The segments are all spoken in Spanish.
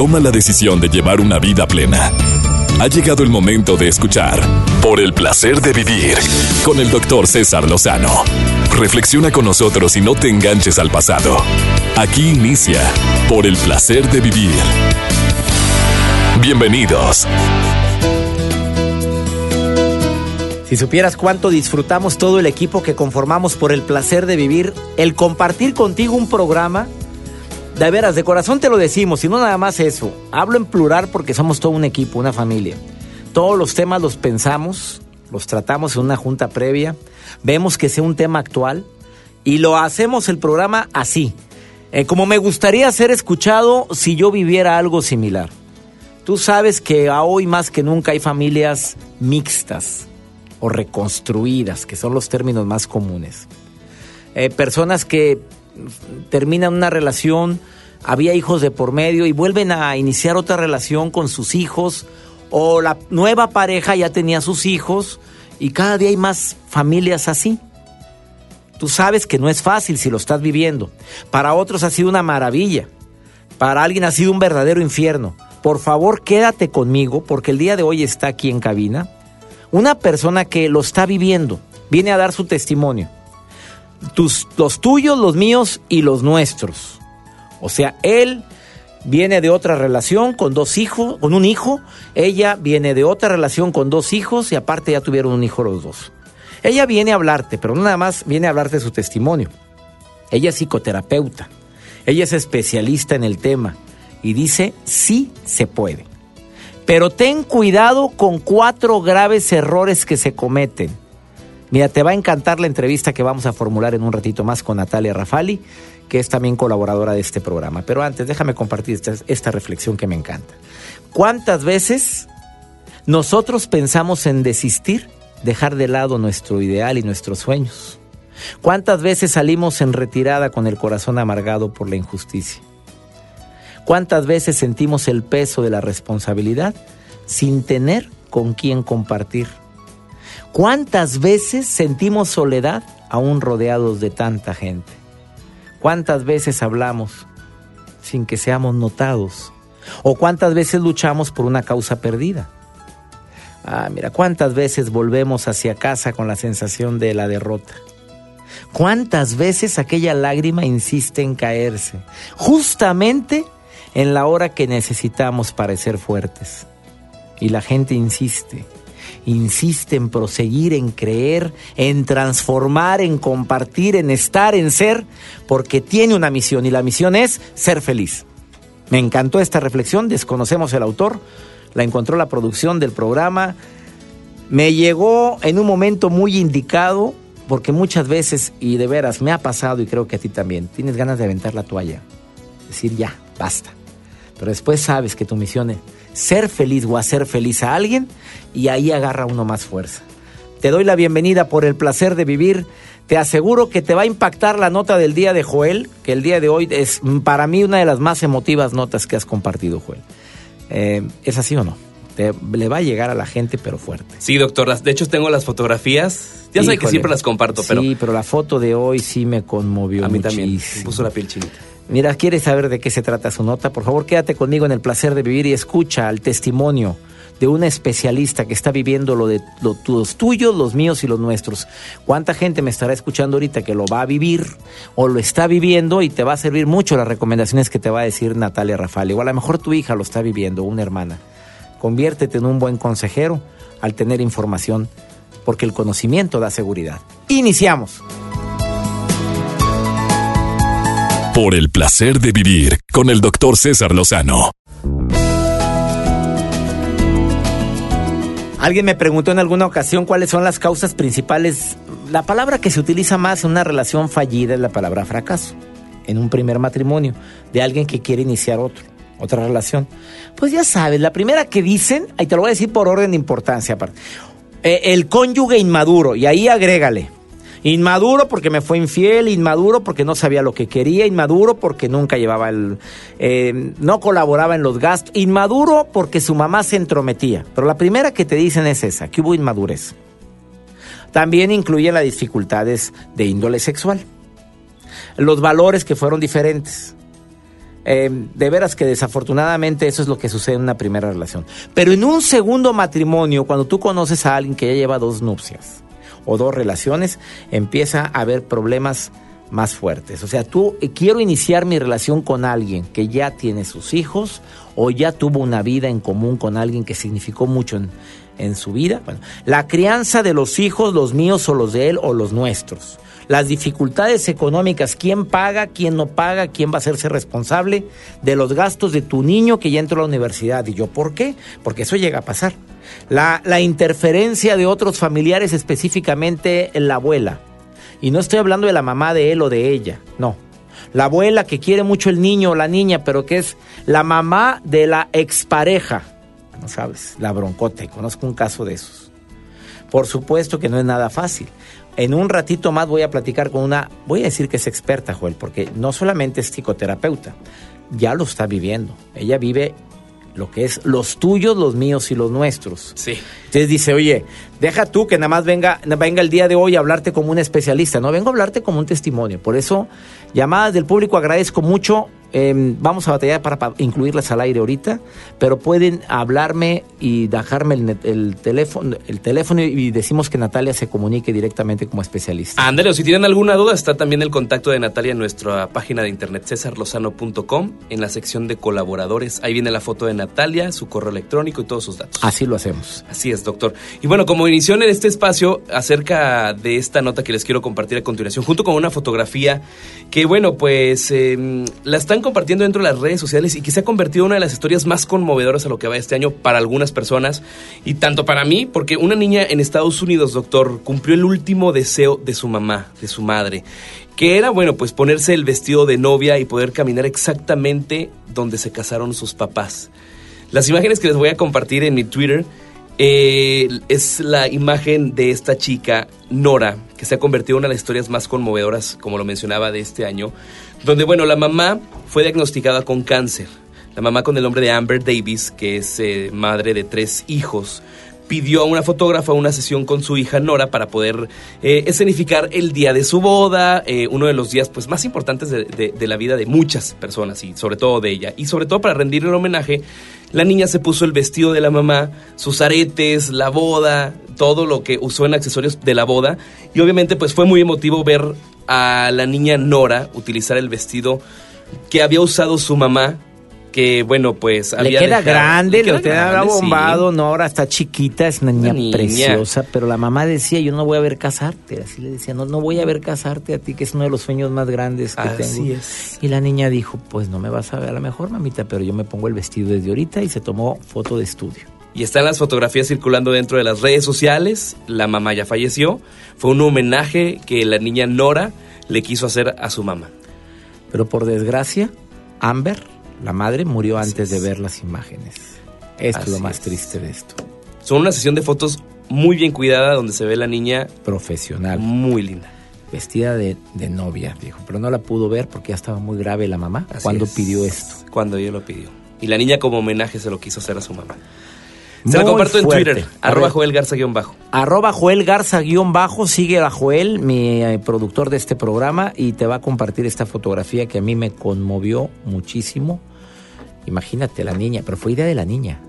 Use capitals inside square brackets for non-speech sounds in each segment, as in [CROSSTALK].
toma la decisión de llevar una vida plena. Ha llegado el momento de escuchar Por el placer de vivir con el doctor César Lozano. Reflexiona con nosotros y no te enganches al pasado. Aquí inicia Por el placer de vivir. Bienvenidos. Si supieras cuánto disfrutamos todo el equipo que conformamos por el placer de vivir, el compartir contigo un programa, de veras, de corazón te lo decimos, y no nada más eso. Hablo en plural porque somos todo un equipo, una familia. Todos los temas los pensamos, los tratamos en una junta previa, vemos que sea un tema actual y lo hacemos el programa así, eh, como me gustaría ser escuchado si yo viviera algo similar. Tú sabes que hoy más que nunca hay familias mixtas o reconstruidas, que son los términos más comunes. Eh, personas que terminan una relación, había hijos de por medio y vuelven a iniciar otra relación con sus hijos, o la nueva pareja ya tenía sus hijos, y cada día hay más familias así. Tú sabes que no es fácil si lo estás viviendo. Para otros ha sido una maravilla. Para alguien ha sido un verdadero infierno. Por favor, quédate conmigo porque el día de hoy está aquí en cabina una persona que lo está viviendo, viene a dar su testimonio. Tus, los tuyos, los míos y los nuestros. O sea, él viene de otra relación con dos hijos, con un hijo, ella viene de otra relación con dos hijos y aparte ya tuvieron un hijo los dos. Ella viene a hablarte, pero no nada más viene a hablarte de su testimonio. Ella es psicoterapeuta, ella es especialista en el tema y dice, sí se puede. Pero ten cuidado con cuatro graves errores que se cometen. Mira, te va a encantar la entrevista que vamos a formular en un ratito más con Natalia Rafali, que es también colaboradora de este programa. Pero antes, déjame compartir esta, esta reflexión que me encanta. ¿Cuántas veces nosotros pensamos en desistir, dejar de lado nuestro ideal y nuestros sueños? ¿Cuántas veces salimos en retirada con el corazón amargado por la injusticia? ¿Cuántas veces sentimos el peso de la responsabilidad sin tener con quién compartir? ¿Cuántas veces sentimos soledad aún rodeados de tanta gente? ¿Cuántas veces hablamos sin que seamos notados? ¿O cuántas veces luchamos por una causa perdida? Ah, mira, cuántas veces volvemos hacia casa con la sensación de la derrota. ¿Cuántas veces aquella lágrima insiste en caerse? Justamente en la hora que necesitamos parecer fuertes. Y la gente insiste, insiste en proseguir, en creer, en transformar, en compartir, en estar, en ser, porque tiene una misión y la misión es ser feliz. Me encantó esta reflexión, desconocemos el autor, la encontró la producción del programa, me llegó en un momento muy indicado, porque muchas veces, y de veras me ha pasado y creo que a ti también, tienes ganas de aventar la toalla, decir ya, basta pero después sabes que tu misión es ser feliz o hacer feliz a alguien y ahí agarra uno más fuerza. Te doy la bienvenida por el placer de vivir. Te aseguro que te va a impactar la nota del día de Joel, que el día de hoy es para mí una de las más emotivas notas que has compartido, Joel. Eh, ¿Es así o no? Te, le va a llegar a la gente, pero fuerte. Sí, doctor. De hecho, tengo las fotografías. Ya sé que siempre las comparto, pero... Sí, pero la foto de hoy sí me conmovió A mí muchísimo. también. Me puso la piel chinita. Mira, ¿quieres saber de qué se trata su nota? Por favor, quédate conmigo en el placer de vivir y escucha el testimonio de una especialista que está viviendo lo de lo- los tuyos, los míos y los nuestros. ¿Cuánta gente me estará escuchando ahorita que lo va a vivir o lo está viviendo y te va a servir mucho las recomendaciones que te va a decir Natalia Rafali? O a lo mejor tu hija lo está viviendo, una hermana. Conviértete en un buen consejero al tener información, porque el conocimiento da seguridad. Iniciamos. Por el placer de vivir con el doctor César Lozano. Alguien me preguntó en alguna ocasión cuáles son las causas principales. La palabra que se utiliza más en una relación fallida es la palabra fracaso. En un primer matrimonio, de alguien que quiere iniciar otro, otra relación. Pues ya sabes, la primera que dicen, ahí te lo voy a decir por orden de importancia aparte. Eh, el cónyuge inmaduro, y ahí agrégale. Inmaduro porque me fue infiel, inmaduro porque no sabía lo que quería, inmaduro porque nunca llevaba el... eh, no colaboraba en los gastos, inmaduro porque su mamá se entrometía. Pero la primera que te dicen es esa, que hubo inmadurez. También incluye las dificultades de índole sexual. Los valores que fueron diferentes. Eh, de veras que desafortunadamente eso es lo que sucede en una primera relación. Pero en un segundo matrimonio, cuando tú conoces a alguien que ya lleva dos nupcias o dos relaciones, empieza a haber problemas más fuertes. O sea, tú eh, quiero iniciar mi relación con alguien que ya tiene sus hijos o ya tuvo una vida en común con alguien que significó mucho en, en su vida. Bueno, la crianza de los hijos, los míos o los de él o los nuestros las dificultades económicas, quién paga, quién no paga, quién va a hacerse responsable de los gastos de tu niño que ya entró a la universidad. Y yo, ¿por qué? Porque eso llega a pasar. La, la interferencia de otros familiares, específicamente la abuela. Y no estoy hablando de la mamá de él o de ella, no. La abuela que quiere mucho el niño o la niña, pero que es la mamá de la expareja. No sabes, la broncote. Conozco un caso de esos. Por supuesto que no es nada fácil. En un ratito más voy a platicar con una, voy a decir que es experta, Joel, porque no solamente es psicoterapeuta, ya lo está viviendo. Ella vive lo que es los tuyos, los míos y los nuestros. Sí. Entonces dice, oye, deja tú que nada más venga, venga el día de hoy a hablarte como un especialista, no, vengo a hablarte como un testimonio. Por eso, llamadas del público, agradezco mucho Em, vamos a batallar para, incluirlas al aire ahorita, pero pueden hablarme y dejarme el, teléfono, el teléfono y decimos que Natalia se comunique directamente como especialista. Ándale, si tienen alguna duda, está también el contacto de Natalia en nuestra página de internet cesarlozano.com en la sección de colaboradores. Ahí viene la foto de Natalia, su correo electrónico y todos sus datos. Así lo hacemos. Así es, doctor. Y bueno, como inició en este espacio acerca de esta nota que les quiero compartir a continuación, junto con una fotografía que, bueno, pues em, la están compartiendo dentro de las redes sociales y que se ha convertido en una de las historias más conmovedoras a lo que va este año para algunas personas y tanto para mí, porque una niña en Estados Unidos, doctor, cumplió el último deseo de su mamá, de su madre, que era, bueno, pues ponerse el vestido de novia y poder caminar exactamente donde se casaron sus papás. Las imágenes que les voy a compartir en mi Twitter eh, es la imagen de esta chica, Nora, que se ha convertido en una de las historias más conmovedoras, como lo mencionaba, de este año, donde, bueno, la mamá fue diagnosticada con cáncer. La mamá con el nombre de Amber Davis, que es eh, madre de tres hijos, pidió a una fotógrafa una sesión con su hija Nora para poder eh, escenificar el día de su boda, uno de los días pues, más importantes de, de, la vida de muchas personas y sobre todo de ella. Y sobre todo para rendirle el homenaje la niña se puso el vestido de la mamá, sus aretes, la boda, todo lo que usó en accesorios de la boda. Y obviamente pues fue muy emotivo ver a la niña Nora utilizar el vestido que había usado su mamá que bueno, pues le queda grande, le, queda bombado, no, ahora está chiquita, es una niña, preciosa, pero la mamá decía, yo no voy a ver casarte, así le decía, no, no voy a ver casarte a ti, que es uno de los sueños más grandes que tengo. Es. Y la niña dijo, pues no me vas a ver a lo mejor, mamita, pero yo me pongo el vestido desde ahorita y se tomó foto de estudio. Y están las fotografías circulando dentro de las redes sociales, la mamá ya falleció, fue un homenaje que la niña Nora le quiso hacer a su mamá. Pero por desgracia, Amber la madre murió antes de ver las imágenes. Esto es lo más triste de esto. Son una sesión de fotos muy bien cuidada donde se ve la niña profesional. Muy linda. Vestida de, novia, dijo. Pero no la pudo ver porque ya estaba muy grave la mamá cuando pidió esto. Cuando ella lo pidió. Y la niña como homenaje se lo quiso hacer a su mamá. Se la comparto en Twitter, arroba Joel Garza guion bajo. Arroba Joel Garza guion bajo, sigue a Joel, mi eh, productor de este programa, y te va a compartir esta fotografía que a mí me conmovió muchísimo. Imagínate la niña, pero fue idea de la niña.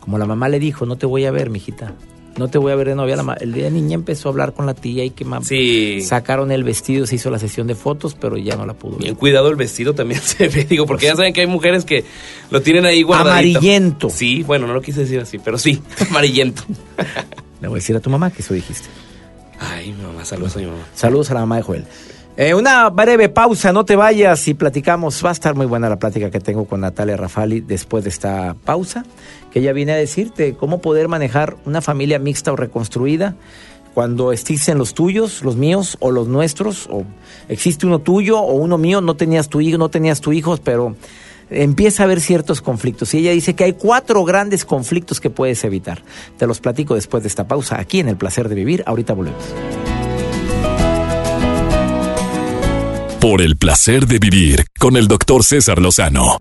Como la mamá le dijo, no te voy a ver, mijita. No te voy a ver de novia. el día de niña empezó a hablar con la tía y que sí. sacaron el vestido, se hizo la sesión de fotos, pero ya no la pudo ver. Bien cuidado el vestido también [LAUGHS] se ve, digo, porque ya saben que hay mujeres que lo tienen ahí guardadito. Amarillento. Sí, bueno, no lo quise decir así, pero sí, [LAUGHS] amarillento. Le voy a decir a tu mamá que eso dijiste. Ay, mi mamá, saludos a mi mamá. Saludos a la mamá de Joel. Eh, una breve pausa, no te vayas y platicamos. Va a estar muy buena la plática que tengo con Natalia Rafali después de esta pausa, que ella viene a decirte cómo poder manejar una familia mixta o reconstruida cuando existen los tuyos, los míos o los nuestros, o existe uno tuyo o uno mío, no tenías tu hijo, no tenías tu hijo, pero empieza a haber ciertos conflictos. Y ella dice que hay cuatro grandes conflictos que puedes evitar. Te los platico después de esta pausa aquí en El Placer de Vivir. Ahorita volvemos. Por el placer de vivir con el doctor César Lozano.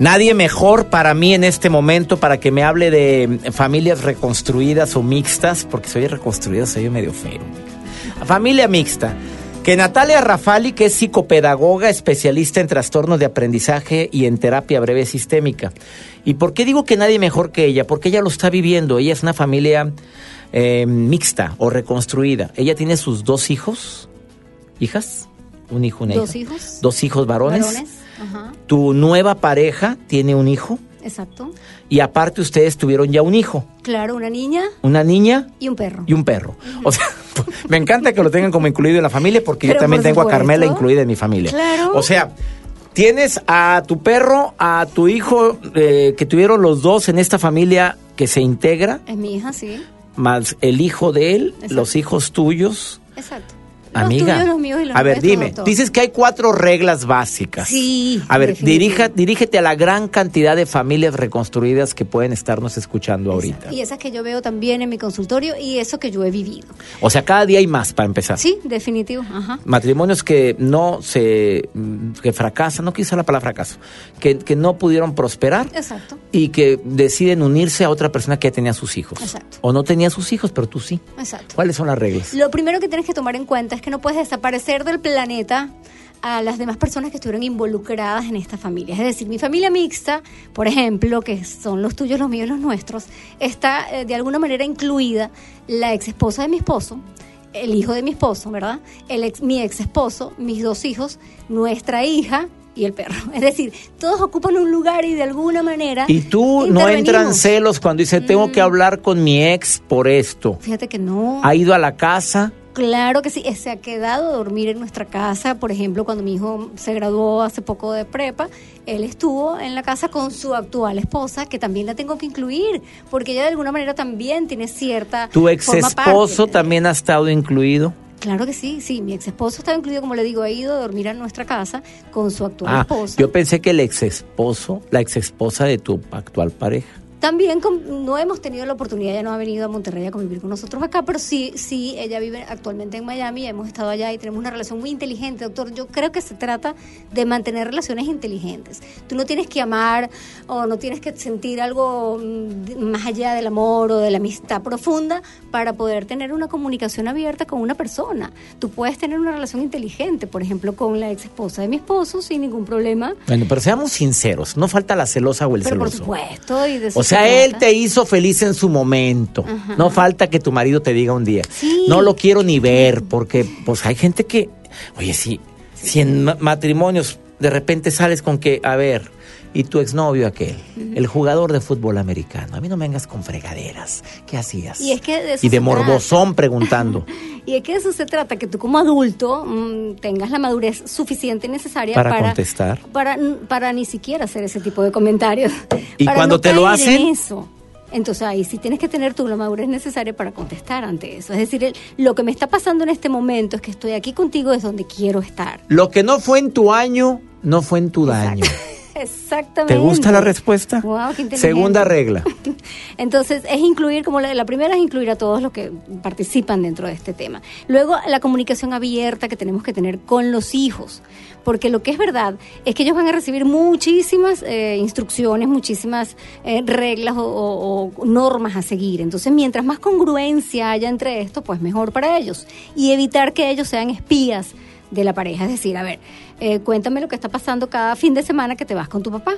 Nadie mejor para mí en este momento para que me hable de familias reconstruidas o mixtas, porque soy reconstruido, soy medio feo. Familia mixta Que Natalia Rafali, que es psicopedagoga, especialista en trastornos de aprendizaje y en terapia breve sistémica. ¿Y por qué digo que nadie mejor que ella? Porque ella lo está viviendo. Ella es una familia eh, mixta o reconstruida. Ella tiene sus dos hijos, hijas, un hijo, una ¿Dos hija. hijos? Dos hijos varones. Varones. Ajá. Tu nueva pareja tiene un hijo Exacto. y aparte ustedes tuvieron ya un hijo, Claro, una niña una niña y un perro. y un perro. O sea, [LAUGHS] me encanta que lo tengan como incluido en la familia porque yo también por tengo a. Carmela incluida en mi familia. Claro. O sea, tienes a tu perro, a tu hijo eh, que tuvieron los dos en esta familia que se integra, Es mi hija, sí. Más el hijo de él, Exacto. los hijos tuyos. Exacto. Amiga, Los tuyos, los míos y los a ver, dime, doctor. dices que hay cuatro reglas básicas. Sí, A ver, dirija, dirígete a la gran cantidad de familias reconstruidas que pueden estarnos escuchando ahorita. Y esas que yo veo también en mi consultorio y eso que yo he vivido. O sea, cada día hay más para empezar. Sí, definitivo. Ajá. matrimonios que no se mm, que fracasan, no quise la palabra fracaso, que, que no pudieron prosperar Exacto. y que deciden unirse a otra persona que ya tenía sus hijos. Exacto. O no tenía sus hijos, pero tú sí. Exacto. ¿Cuáles son las reglas? Lo primero que tienes que tomar en cuenta es que no puedes desaparecer del planeta a las demás personas que estuvieron involucradas en esta familia. Es decir, mi familia mixta, por ejemplo, que son los tuyos, los míos los nuestros, está eh, de alguna manera incluida la ex esposa de mi esposo, el hijo de mi esposo, ¿verdad? El ex, mi ex esposo, mis dos hijos, nuestra hija y el perro. [LAUGHS] Es decir, todos ocupan un lugar y de alguna manera... Y tú no entran celos cuando dice, tengo que hablar con mi ex por esto. Fíjate que no. Ha ido a la casa. Claro que sí, Eh, se ha quedado a dormir en nuestra casa. Por ejemplo, cuando mi hijo se graduó hace poco de prepa, él estuvo en la casa con su actual esposa, que también la tengo que incluir, porque ella de alguna manera también tiene cierta. Tu ex esposo también ha estado incluido. Claro que sí, sí. Mi ex esposo estaba incluido, como le digo, ha ido a dormir a nuestra casa con su actual Ah, esposa. yo pensé que el ex esposo, la ex esposa de tu actual pareja. También con- no hemos tenido la oportunidad, ella no ha venido a Monterrey a convivir con nosotros acá, pero sí, sí, ella vive actualmente en Miami, hemos estado allá y tenemos una relación muy inteligente, doctor. Yo creo que se trata de mantener relaciones inteligentes. Tú no tienes que amar o no tienes que sentir algo mm, más allá del amor o de la amistad profunda para poder tener una comunicación abierta con una persona. Tú puedes tener una relación inteligente, por ejemplo, con la ex esposa de mi esposo sin ningún problema. Bueno, pero seamos sinceros, no falta la celosa o el Pero por celoso. supuesto, y de O sea, él te hizo feliz en su momento. Ajá. No falta que tu marido te diga un día, Sí. no lo quiero ni ver, porque pues hay gente que, oye, sí, si en ma- matrimonios de repente sales con que, a ver, y tu exnovio aquel, el jugador de fútbol americano, a mí no me vengas con fregaderas, ¿qué hacías? Y es que de eso Y de se trata. morbosón preguntando. [LAUGHS] Y es que de eso se trata, que tú como adulto mm, tengas la madurez suficiente y necesaria Para para, contestar. Para, para ni siquiera hacer ese tipo de comentarios. [LAUGHS] ¿Y Para cuando no te lo en hacen? eso. Entonces ahí sí tienes que tener tú la madurez necesaria para contestar ante eso. Es decir, el- lo que me está pasando en este momento es que estoy aquí contigo es donde quiero estar. Lo que no fue en tu año, no fue en tu daño. [LAUGHS] Exactamente. ¿Te gusta la respuesta? Wow, qué. Segunda regla. [LAUGHS] Entonces, es incluir, como la, la primera es incluir a todos los que participan dentro de este tema. Luego, la comunicación abierta que tenemos que tener con los hijos. Porque lo que es verdad es que ellos van a recibir muchísimas eh, instrucciones, muchísimas eh, reglas o, o- o normas a seguir. Entonces, mientras más congruencia haya entre esto, pues mejor para ellos. Y evitar que ellos sean espías de la pareja. Es decir, a ver, eh, cuéntame lo que está pasando cada fin de semana que te vas con tu papá.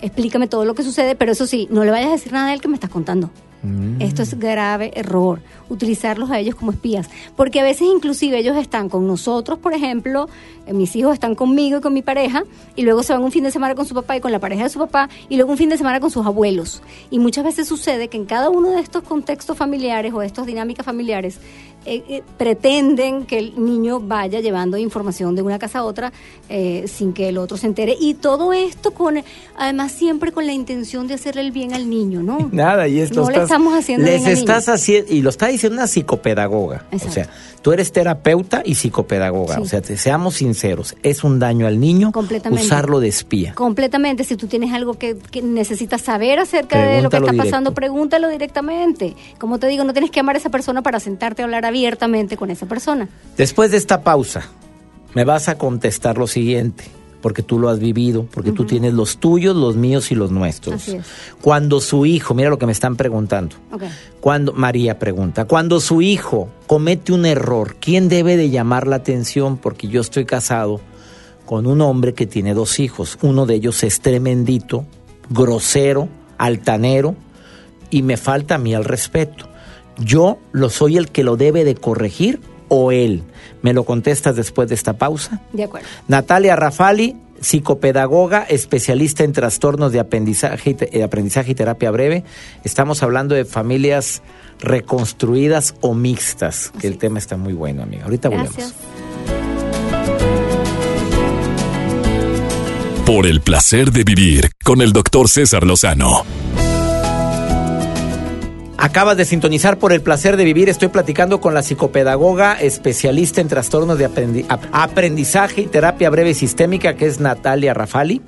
Explícame todo lo que sucede, pero eso sí, no le vayas a decir nada a él que me estás contando. Esto es grave error, utilizarlos a ellos como espías, porque a veces inclusive ellos están con nosotros, por ejemplo, eh, mis hijos están conmigo y con mi pareja, y luego se van un fin de semana con su papá y con la pareja de su papá, y luego un fin de semana con sus abuelos. Y muchas veces sucede que en cada uno de estos contextos familiares o estas dinámicas familiares, eh, eh, pretenden que el niño vaya llevando información de una casa a otra eh, sin que el otro se entere. Y todo esto con, además siempre con la intención de hacerle el bien al niño, ¿no? Nada, y esto No le estamos haciendo Les bien estás haciendo, y lo está diciendo una psicopedagoga. Exacto. O sea, tú eres terapeuta y psicopedagoga. Sí. O sea, te- seamos sinceros, es un daño al niño usarlo de espía. Completamente, si tú tienes algo que, que necesitas saber acerca de lo que está directo. pasando, pregúntalo directamente. Como te digo, no tienes que amar a esa persona para sentarte a hablar abiertamente con esa persona. Después de esta pausa, me vas a contestar lo siguiente. Porque tú lo has vivido, porque tú tienes los tuyos, los míos y los nuestros. Así es. Cuando su hijo, mira lo que me están preguntando. Ok. Cuando María pregunta, cuando su hijo comete un error, ¿quién debe de llamar la atención? Porque yo estoy casado con un hombre que tiene dos hijos. Uno de ellos es tremendito, grosero, altanero y me falta a mí el respeto. Yo lo soy el que lo debe de corregir o él. ¿Me lo contestas después de esta pausa? De acuerdo. Natalia Rafali, psicopedagoga, especialista en trastornos de aprendizaje y, te- eh, aprendizaje y terapia breve. Estamos hablando de familias reconstruidas o mixtas, que el tema está muy bueno, amiga. Ahorita Gracias. volvemos. Por el placer de vivir con el doctor César Lozano. Acabas de sintonizar por el placer de vivir. Estoy platicando con la psicopedagoga especialista en trastornos de aprendi- ap- aprendizaje y terapia breve sistémica, que es Natalia Rafali,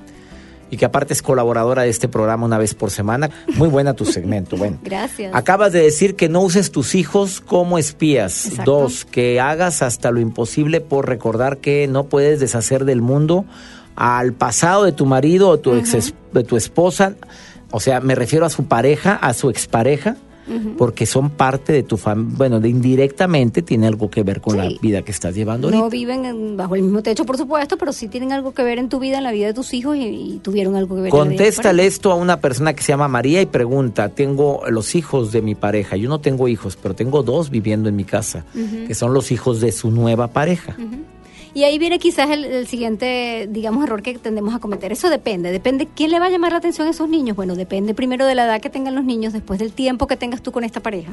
y que aparte es colaboradora de este programa una vez por semana. Muy buena tu segmento. Bueno, [LAUGHS] Gracias. Acabas de decir que no uses tus hijos como espías. Exacto. Dos, que hagas hasta lo imposible por recordar que no puedes deshacer del mundo al pasado de tu marido o tu ex de tu esposa. O sea, me refiero a su pareja, a su expareja, porque son parte de tu familia. Bueno, de indirectamente tiene algo que ver con la vida que estás llevando No ahorita. viven en- bajo el mismo techo, por supuesto, pero sí tienen algo que ver en tu vida, en la vida de tus hijos y, y tuvieron algo que ver Contéstale esto a una persona que se llama María y pregunta, tengo los hijos de mi pareja, yo no tengo hijos, pero tengo dos viviendo en mi casa, que son los hijos de su nueva pareja. Y ahí viene quizás el, el siguiente, digamos, error que tendemos a cometer. Eso depende. Depende quién le va a llamar la atención a esos niños. Bueno, depende primero de la edad que tengan los niños, después del tiempo que tengas tú con esta pareja.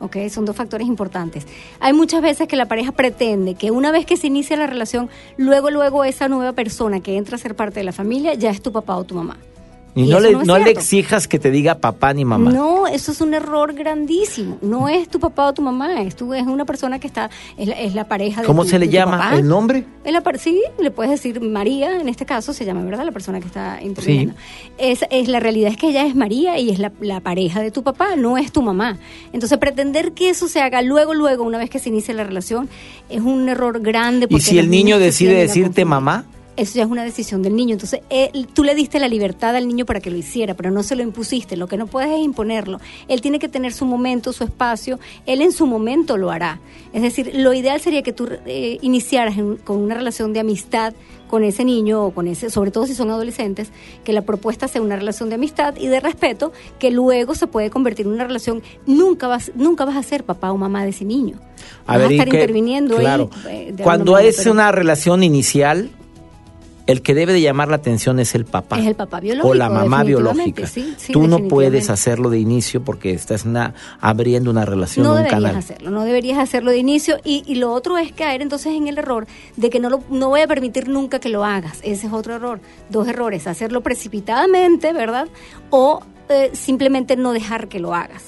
¿Ok? Son dos factores importantes. Hay muchas veces que la pareja pretende que una vez que se inicia la relación, luego, luego esa nueva persona que entra a ser parte de la familia ya es tu papá o tu mamá. Y, Y no, le, no le exijas que te diga papá ni mamá. No, eso es un error grandísimo. No es tu papá o tu mamá, es, tu, es una persona que está, es la, es la pareja de ¿Cómo tu- se le tu llama? papá. ¿El nombre? La sí, le puedes decir María, en este caso se llama, ¿verdad? La persona que está interviniendo. Es, es, la realidad es que ella es María y es la, la pareja de tu papá, no es tu mamá. Entonces, pretender que eso se haga luego, luego, una vez que se inicia la relación, es un error grande. ¿Y porque si el niño decide decirte mamá? Eso ya es una decisión del niño. Entonces, él- tú le diste la libertad al niño para que lo hiciera, pero no se lo impusiste. Lo que no puedes es imponerlo. Él tiene que tener su momento, su espacio. Él en su momento lo hará. Es decir, lo ideal sería que tú eh, iniciaras en- con una relación de amistad con ese niño o con ese, sobre todo si son adolescentes, que la propuesta sea una relación de amistad y de respeto, que luego se puede convertir en una relación. Nunca vas, nunca vas a ser papá o mamá de ese niño. A vas ver, a ¿y estar interviniendo ahí, Claro. eh, Cuando manera, es pero- una relación inicial, el que debe de llamar la atención es el papá. Es el papá biológico, O la mamá biológica. sí, sí, Tú no puedes hacerlo de inicio porque estás una, abriendo una relación, no un deberías canal. hacerlo, no deberías hacerlo de inicio y, y lo otro es caer entonces en el error de que no lo, no voy a permitir nunca que lo hagas, ese es otro error, dos errores, hacerlo precipitadamente, ¿verdad? O eh, simplemente no dejar que lo hagas.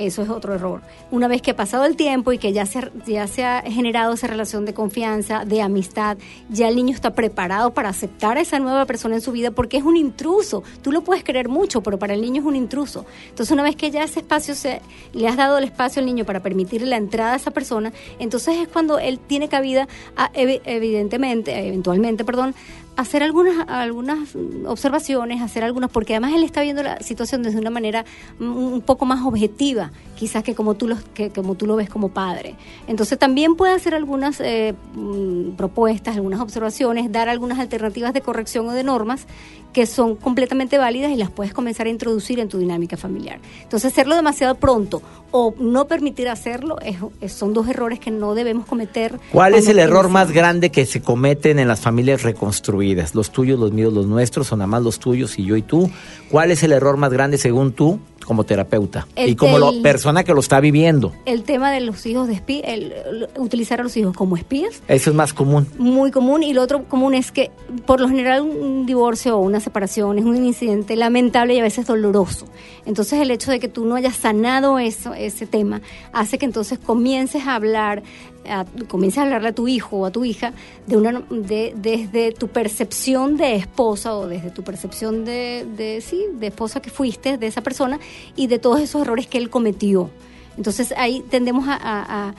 Eso es otro error. Una vez que ha pasado el tiempo y que ya se, ya se ha generado esa relación de confianza, de amistad, ya el niño está preparado para aceptar a esa nueva persona en su vida porque es un intruso. Tú lo puedes querer mucho, pero para el niño es un intruso. Entonces, una vez que ya ese espacio se, le has dado el espacio al niño para permitirle la entrada a esa persona, entonces es cuando él tiene cabida, a, evi- evidentemente, eventualmente, perdón, hacer algunas algunas observaciones, hacer algunas, porque además él está viendo la situación desde una manera un poco más objetiva, quizás que como tú lo, que como tú lo ves como padre. Entonces también puede hacer algunas eh, mm, propuestas, algunas observaciones, dar algunas alternativas de corrección o de normas que son completamente válidas y las puedes comenzar a introducir en tu dinámica familiar. Entonces hacerlo demasiado pronto o no permitir hacerlo es- es- son dos errores que no debemos cometer. ¿Cuál es el error más grande que se cometen en las familias reconstruidas? ¿Los tuyos, los míos, los nuestros o nada más los tuyos y yo y tú? ¿Cuál es el error más grande según tú como terapeuta El y como persona que lo está viviendo? El tema de los hijos de espí- el, el- utilizar a los hijos como espías Eso es más común. muy común y lo otro común es que por lo general un divorcio o una separación es un incidente lamentable y a veces doloroso. Entonces el hecho de que tú no hayas sanado eso, ese tema hace que entonces comiences a hablar, a- comiences a hablarle a tu hijo o a tu hija de una de, desde tu percepción de esposa o desde tu percepción de, de sí de esposa que fuiste de esa persona y de todos esos errores que él cometió. Entonces ahí tendemos a,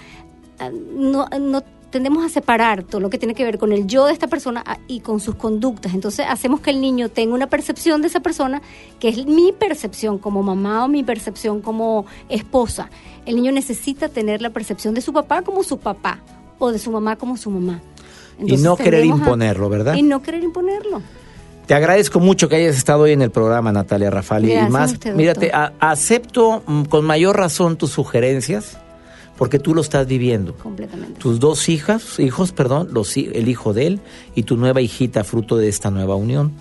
no, no tendemos a separar todo lo que tiene que ver con el yo de esta persona ah, y con sus conductas. Entonces hacemos que el niño tenga una percepción de esa persona que es mi percepción como mamá o mi percepción como esposa. El niño necesita tener la percepción de su papá como su papá o de su mamá como su mamá. y no querer imponerlo, ¿verdad? Y no querer imponerlo. Te agradezco mucho que hayas estado hoy en el programa, Natalia Rafali. Gracias y más, a usted, mírate, a- acepto mm, con mayor razón tus sugerencias porque tú lo estás viviendo. Completamente. Tus dos hijas, hijos, perdón, los, el hijo de él y tu nueva hijita, fruto de esta nueva unión.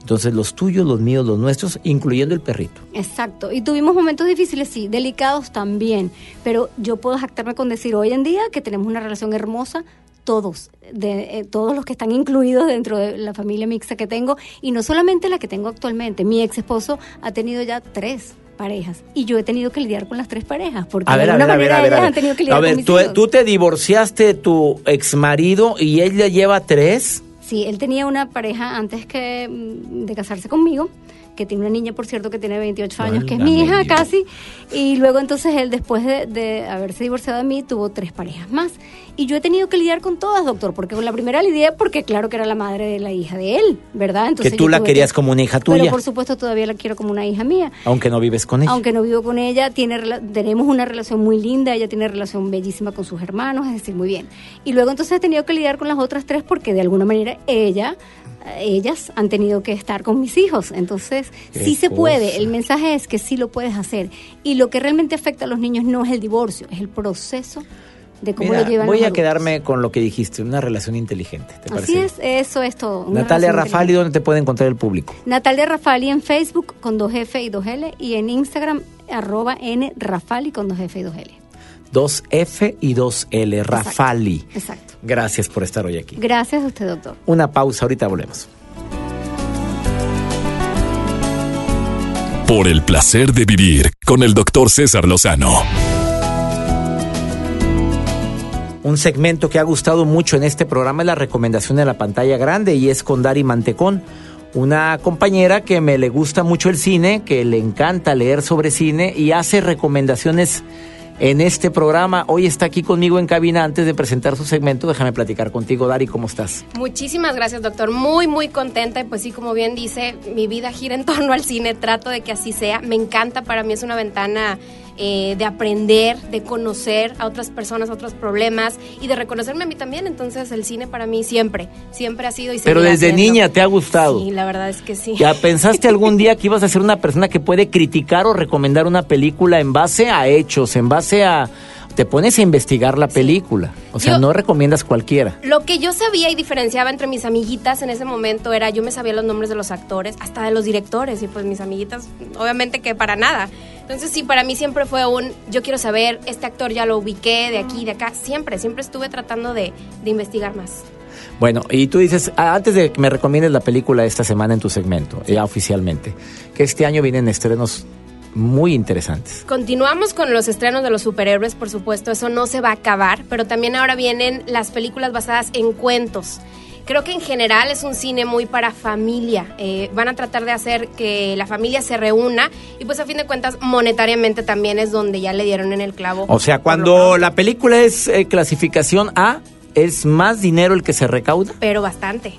Entonces, los tuyos, los míos, los nuestros, incluyendo el perrito. Exacto. Y tuvimos momentos difíciles, sí, delicados también. Pero yo puedo jactarme con decir hoy en día que tenemos una relación hermosa, todos, de, eh, todos los que están incluidos dentro de la familia mixta que tengo. Y no solamente la que tengo actualmente. Mi ex esposo ha tenido ya tres parejas. Y yo he tenido que lidiar con las tres parejas. Porque A ver, de alguna a ver, manera a ver. ellas A han tenido que lidiar A ver, con mis tú, hijos. tú te divorciaste de tu ex marido y él ya lleva tres. Sí, él tenía una pareja antes que mm, de casarse conmigo, que tiene una niña, por cierto, que tiene 28 años, que es mi hija casi. Y luego entonces él, después de, de haberse divorciado de mí, tuvo tres parejas más. Y yo he tenido que lidiar con todas, doctor, porque con la primera lidié porque claro que era la madre de la hija de él, ¿verdad? Entonces que tú la querías como una hija tuya, Pero por supuesto todavía la quiero como una hija mía. aunque no vives con ella. Aunque no vivo con ella, tiene tenemos una relación muy linda, ella tiene relación bellísima con sus hermanos, es decir, muy bien. Y luego entonces he tenido que lidiar con las otras tres porque de alguna manera ella, ellas han tenido que estar con mis hijos. Entonces, sí se cosa. puede, el mensaje es que sí lo puedes hacer. Y lo que realmente afecta a los niños no es el divorcio, es el proceso de cómo Mira, lo llevan voy los a quedarme con lo que dijiste, una relación inteligente. ¿te Así parece? es, eso es todo. Natalia Rafali, ¿dónde te puede encontrar el público? Natalia Rafali en Facebook con 2F y 2L y en Instagram arroba N Rafali con 2F y 2L. 2F y 2L, Rafali. Exacto. Gracias por estar hoy aquí. Gracias a usted, doctor. Una pausa, ahorita volvemos. Por el placer de vivir con el doctor César Lozano. Un segmento que ha gustado mucho en este programa es la recomendación de la pantalla grande y es con Dari Mantecón, una compañera que me le gusta mucho el cine, que le encanta leer sobre cine y hace recomendaciones en este programa. Hoy está aquí conmigo en cabina antes de presentar su segmento. Déjame platicar contigo, Dari, ¿cómo estás? Muchísimas gracias, doctor. Muy, muy contenta. Y pues sí, como bien dice, mi vida gira en torno al cine. Trato de que así sea. Me encanta. Para mí es una ventana eh, de aprender, de conocer a otras personas, otros problemas y de reconocerme a mí también. Entonces, el cine para mí siempre, siempre ha sido y Pero desde siendo. niña te ha gustado. Sí, la verdad es que sí. ¿Ya [LAUGHS] pensaste algún día que ibas a ser una persona que puede criticar o recomendar una película en base a hechos, en base a... Te pones a investigar la película. O sea, Yo- no recomiendas cualquiera. Lo que yo sabía y diferenciaba entre mis amiguitas en ese momento era, yo me sabía los nombres de los actores, hasta de los directores, y pues mis amiguitas, obviamente que para nada. Entonces sí, para mí siempre fue un, yo quiero saber, este actor ya lo ubiqué de aquí, de acá, siempre, siempre estuve tratando de, de investigar más. Bueno, y tú dices, ah, antes de que me recomiendes la película esta semana en tu segmento, ya oficialmente, que este año vienen estrenos muy interesantes. Continuamos con los estrenos de los superhéroes, por supuesto, eso no se va a acabar, pero también ahora vienen las películas basadas en cuentos. Creo que en general es un cine muy para familia. Eh, van a tratar de hacer que la familia se reúna y pues a fin de cuentas monetariamente también es donde ya le dieron en el clavo. O sea, cuando la película es eh, clasificación A, es más dinero el que se recauda. Pero bastante,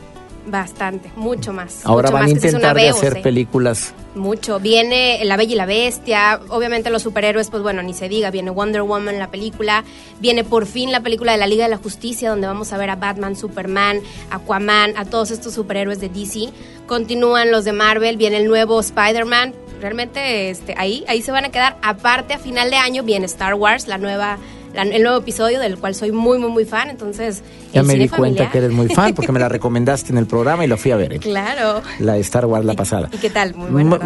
bastante, mucho más. Ahora mucho van a más una intentar de hacer películas. Mucho. Viene La Bella y la Bestia. Obviamente los superhéroes, pues bueno, ni se diga. Viene Wonder Woman, la película. Viene por fin la película de la Liga de la Justicia, donde vamos a ver a Batman, Superman, Aquaman, a todos estos superhéroes de DC. Continúan los de Marvel. Viene el nuevo Spider-Man. Realmente este, ahí, ahí se van a quedar. Aparte, a final de año viene Star Wars, la nueva, la- el nuevo episodio, del cual soy muy, muy, muy fan. Entonces, Ya me di cuenta que eres muy fan porque me la [LAUGHS] recomendaste en el programa y lo fui a ver. ¿eh? Claro. La de Star Wars, la pasada. ¿Y qué tal?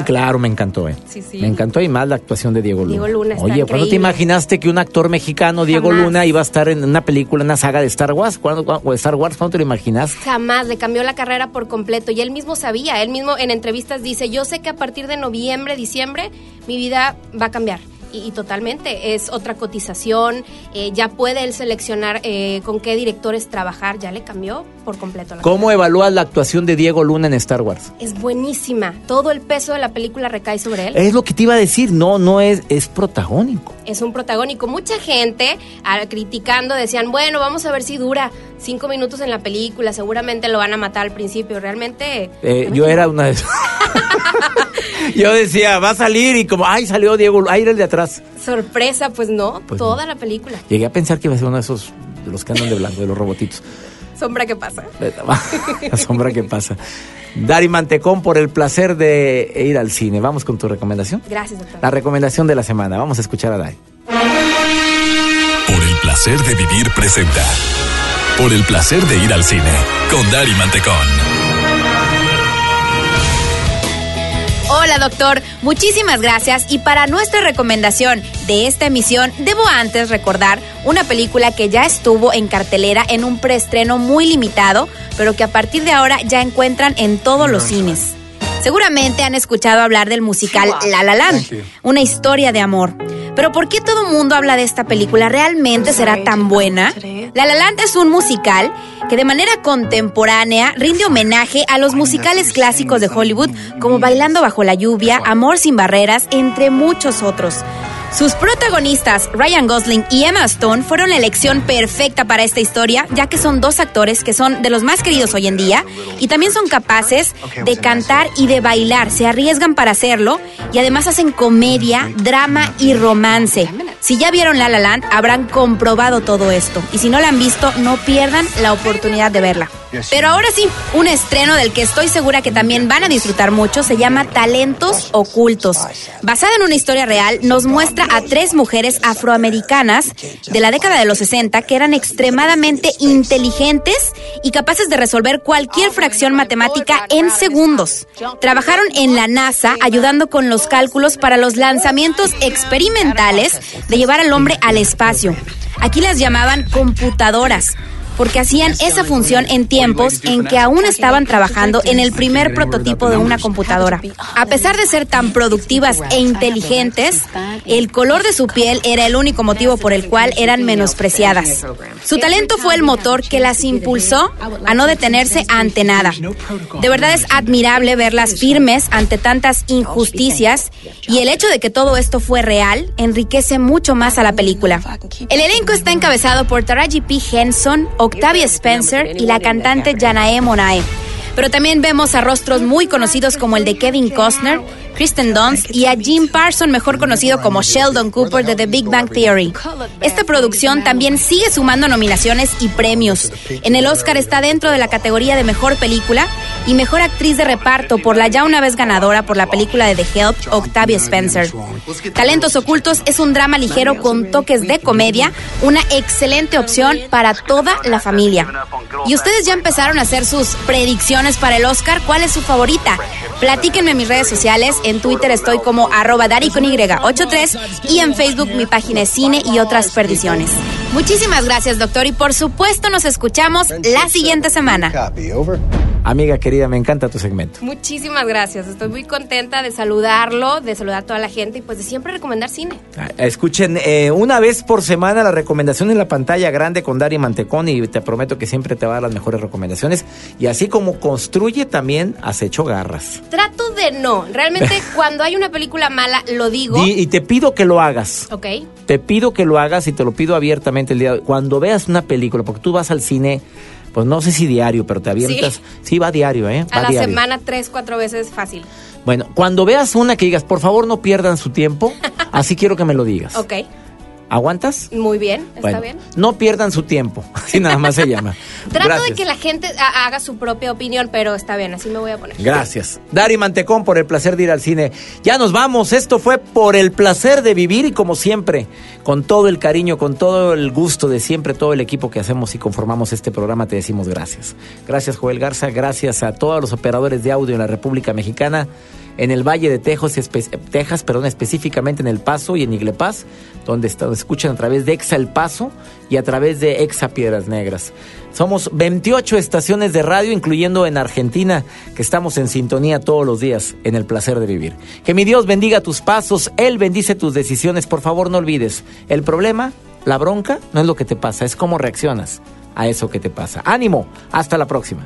Claro, me encantó, ¿eh? Sí, sí. Me encantó y más la actuación de Diego Luna. Diego Luna está Oye, ¿cuándo te imaginaste que un actor mexicano, Diego. Luna, iba a estar en una película, en una saga de Star Wars? ¿Cuándo, o de Star Wars? ¿Cuándo te lo imaginaste? Jamás le cambió la carrera por completo y él mismo sabía, él mismo en entrevistas dice, yo sé que a partir de noviembre, diciembre, mi vida va a cambiar. Y, y totalmente, es otra cotización, eh, ya puede él seleccionar eh, con qué directores trabajar, ya le cambió por completo la ¿Cómo evalúas la actuación de Diego Luna en Star Wars? Es buenísima, todo el peso de la película recae sobre él. Es lo que te iba a decir, no, no es, es protagónico. es un protagónico. Mucha gente criticando decían, bueno, vamos a ver si dura cinco minutos en la película, seguramente lo van a matar al principio. Realmente... Eh, yo era una de esas. [LAUGHS] yo decía, va a salir y como, ay, salió Diego, ay, era el de atrás. Sorpresa, pues no, Pues toda no. la película. Llegué a pensar que iba a ser uno de esos, de los que andan de blanco, de los robotitos. Sombra que pasa. [LAUGHS] La sombra que pasa. Dari Mantecón, por el placer de ir al cine. Vamos con tu recomendación. Gracias, doctor. La recomendación de la semana. Vamos a escuchar a Dari. Por el placer de vivir presenta. Por el placer de ir al cine. Con Dari Mantecón. Hola doctor, muchísimas gracias y para nuestra recomendación de esta emisión debo antes recordar una película que ya estuvo en cartelera en un preestreno muy limitado, pero que a partir de ahora ya encuentran en todos los cines. Seguramente han escuchado hablar del musical La La Land, una historia de amor. Pero ¿por qué todo el mundo habla de esta película? ¿Realmente será tan buena? La La Land es un musical que de manera contemporánea rinde homenaje a los musicales clásicos de Hollywood como Bailando bajo la lluvia, Amor sin barreras, entre muchos otros. Sus protagonistas, Ryan Gosling y Emma Stone, fueron la elección perfecta para esta historia, ya que son dos actores que son de los más queridos hoy en día y también son capaces de cantar y de bailar, se arriesgan para hacerlo y además hacen comedia, drama y romance. Si ya vieron La La Land, habrán comprobado todo esto y si no la han visto, no pierdan la oportunidad de verla. Pero ahora sí, un estreno del que estoy segura que también van a disfrutar mucho se llama Talentos Ocultos. Basada en una historia real, nos muestra a tres mujeres afroamericanas de la década de los 60 que eran extremadamente inteligentes y capaces de resolver cualquier fracción matemática en segundos. Trabajaron en la NASA ayudando con los cálculos para los lanzamientos experimentales de llevar al hombre al espacio. Aquí las llamaban computadoras porque hacían esa función en tiempos en que aún estaban trabajando en el primer prototipo de una computadora. A pesar de ser tan productivas e inteligentes, el color de su piel era el único motivo por el cual eran menospreciadas. Su talento fue el motor que las impulsó a no detenerse ante nada. De verdad es admirable verlas firmes ante tantas injusticias y el hecho de que todo esto fue real enriquece mucho más a la película. El elenco está encabezado por Taraji P. Henson, Octavia Spencer y la cantante Janae Monae. Pero también vemos a rostros muy conocidos como el de Kevin Costner, Kristen Dunst y a Jim Parson, mejor conocido como Sheldon Cooper de The Big Bang Theory. Esta producción también sigue sumando nominaciones y premios. En el Oscar está dentro de la categoría de Mejor Película y Mejor Actriz de Reparto por la ya una vez ganadora por la película de The Help, Octavia Spencer. Talentos Ocultos es un drama ligero con toques de comedia, una excelente opción para toda la familia. ¿Y ustedes ya empezaron a hacer sus predicciones para el Oscar? ¿Cuál es su favorita? Platíquenme en mis redes sociales. En Twitter estoy como arroba Dari con Y83 y en Facebook mi página es Cine y otras perdiciones. Muchísimas gracias, doctor. Y por supuesto nos escuchamos la siguiente semana. Amiga querida, me encanta tu segmento. Muchísimas gracias. Estoy muy contenta de saludarlo, de saludar a toda la gente y pues de siempre recomendar cine. Ah, Escuchen eh, una vez por semana la recomendación en la pantalla grande con Dari Mantecón y te prometo que siempre te va a dar las mejores recomendaciones. Y así como construye, también has hecho garras. Trato de no. Realmente [LAUGHS] cuando hay una película mala lo digo. Di- y te pido que lo hagas. Ok. Te pido que lo hagas y te lo pido abiertamente el día de hoy. Cuando veas una película, porque tú vas al cine, pues no sé si diario, pero te avientas. Sí, va diario, ¿eh? A la diario. semana tres, cuatro veces fácil. Bueno, cuando veas una que digas, por favor no pierdan su tiempo, [LAUGHS] así quiero que me lo digas. Ok. ¿Aguantas? Muy bien. ¿Está Bueno, bien? No pierdan su tiempo, [LAUGHS] así nada más se llama. [LAUGHS] Trato Gracias. de que la gente ha- haga su propia opinión, pero está bien, así me voy a poner. Gracias. Dari Mantecón por el placer de ir al cine. Ya nos vamos. Esto fue por el placer de vivir y como siempre, con todo el cariño, con todo el gusto de siempre, todo el equipo que hacemos y conformamos este programa, te decimos gracias. Gracias Joel Garza, gracias a todos los operadores de audio en la República Mexicana. En el Valle de Texas, perdón, específicamente en El Paso y en Iglepaz, donde está, escuchan a través de Exa El Paso y a través de Exa Piedras Negras. Somos 28 estaciones de radio, incluyendo en Argentina, que estamos en sintonía todos los días en el placer de vivir. Que mi Dios bendiga tus pasos, Él bendice tus decisiones. Por favor, no olvides, el problema, la bronca, no es lo que te pasa, es cómo reaccionas a eso que te pasa. Ánimo, hasta la próxima.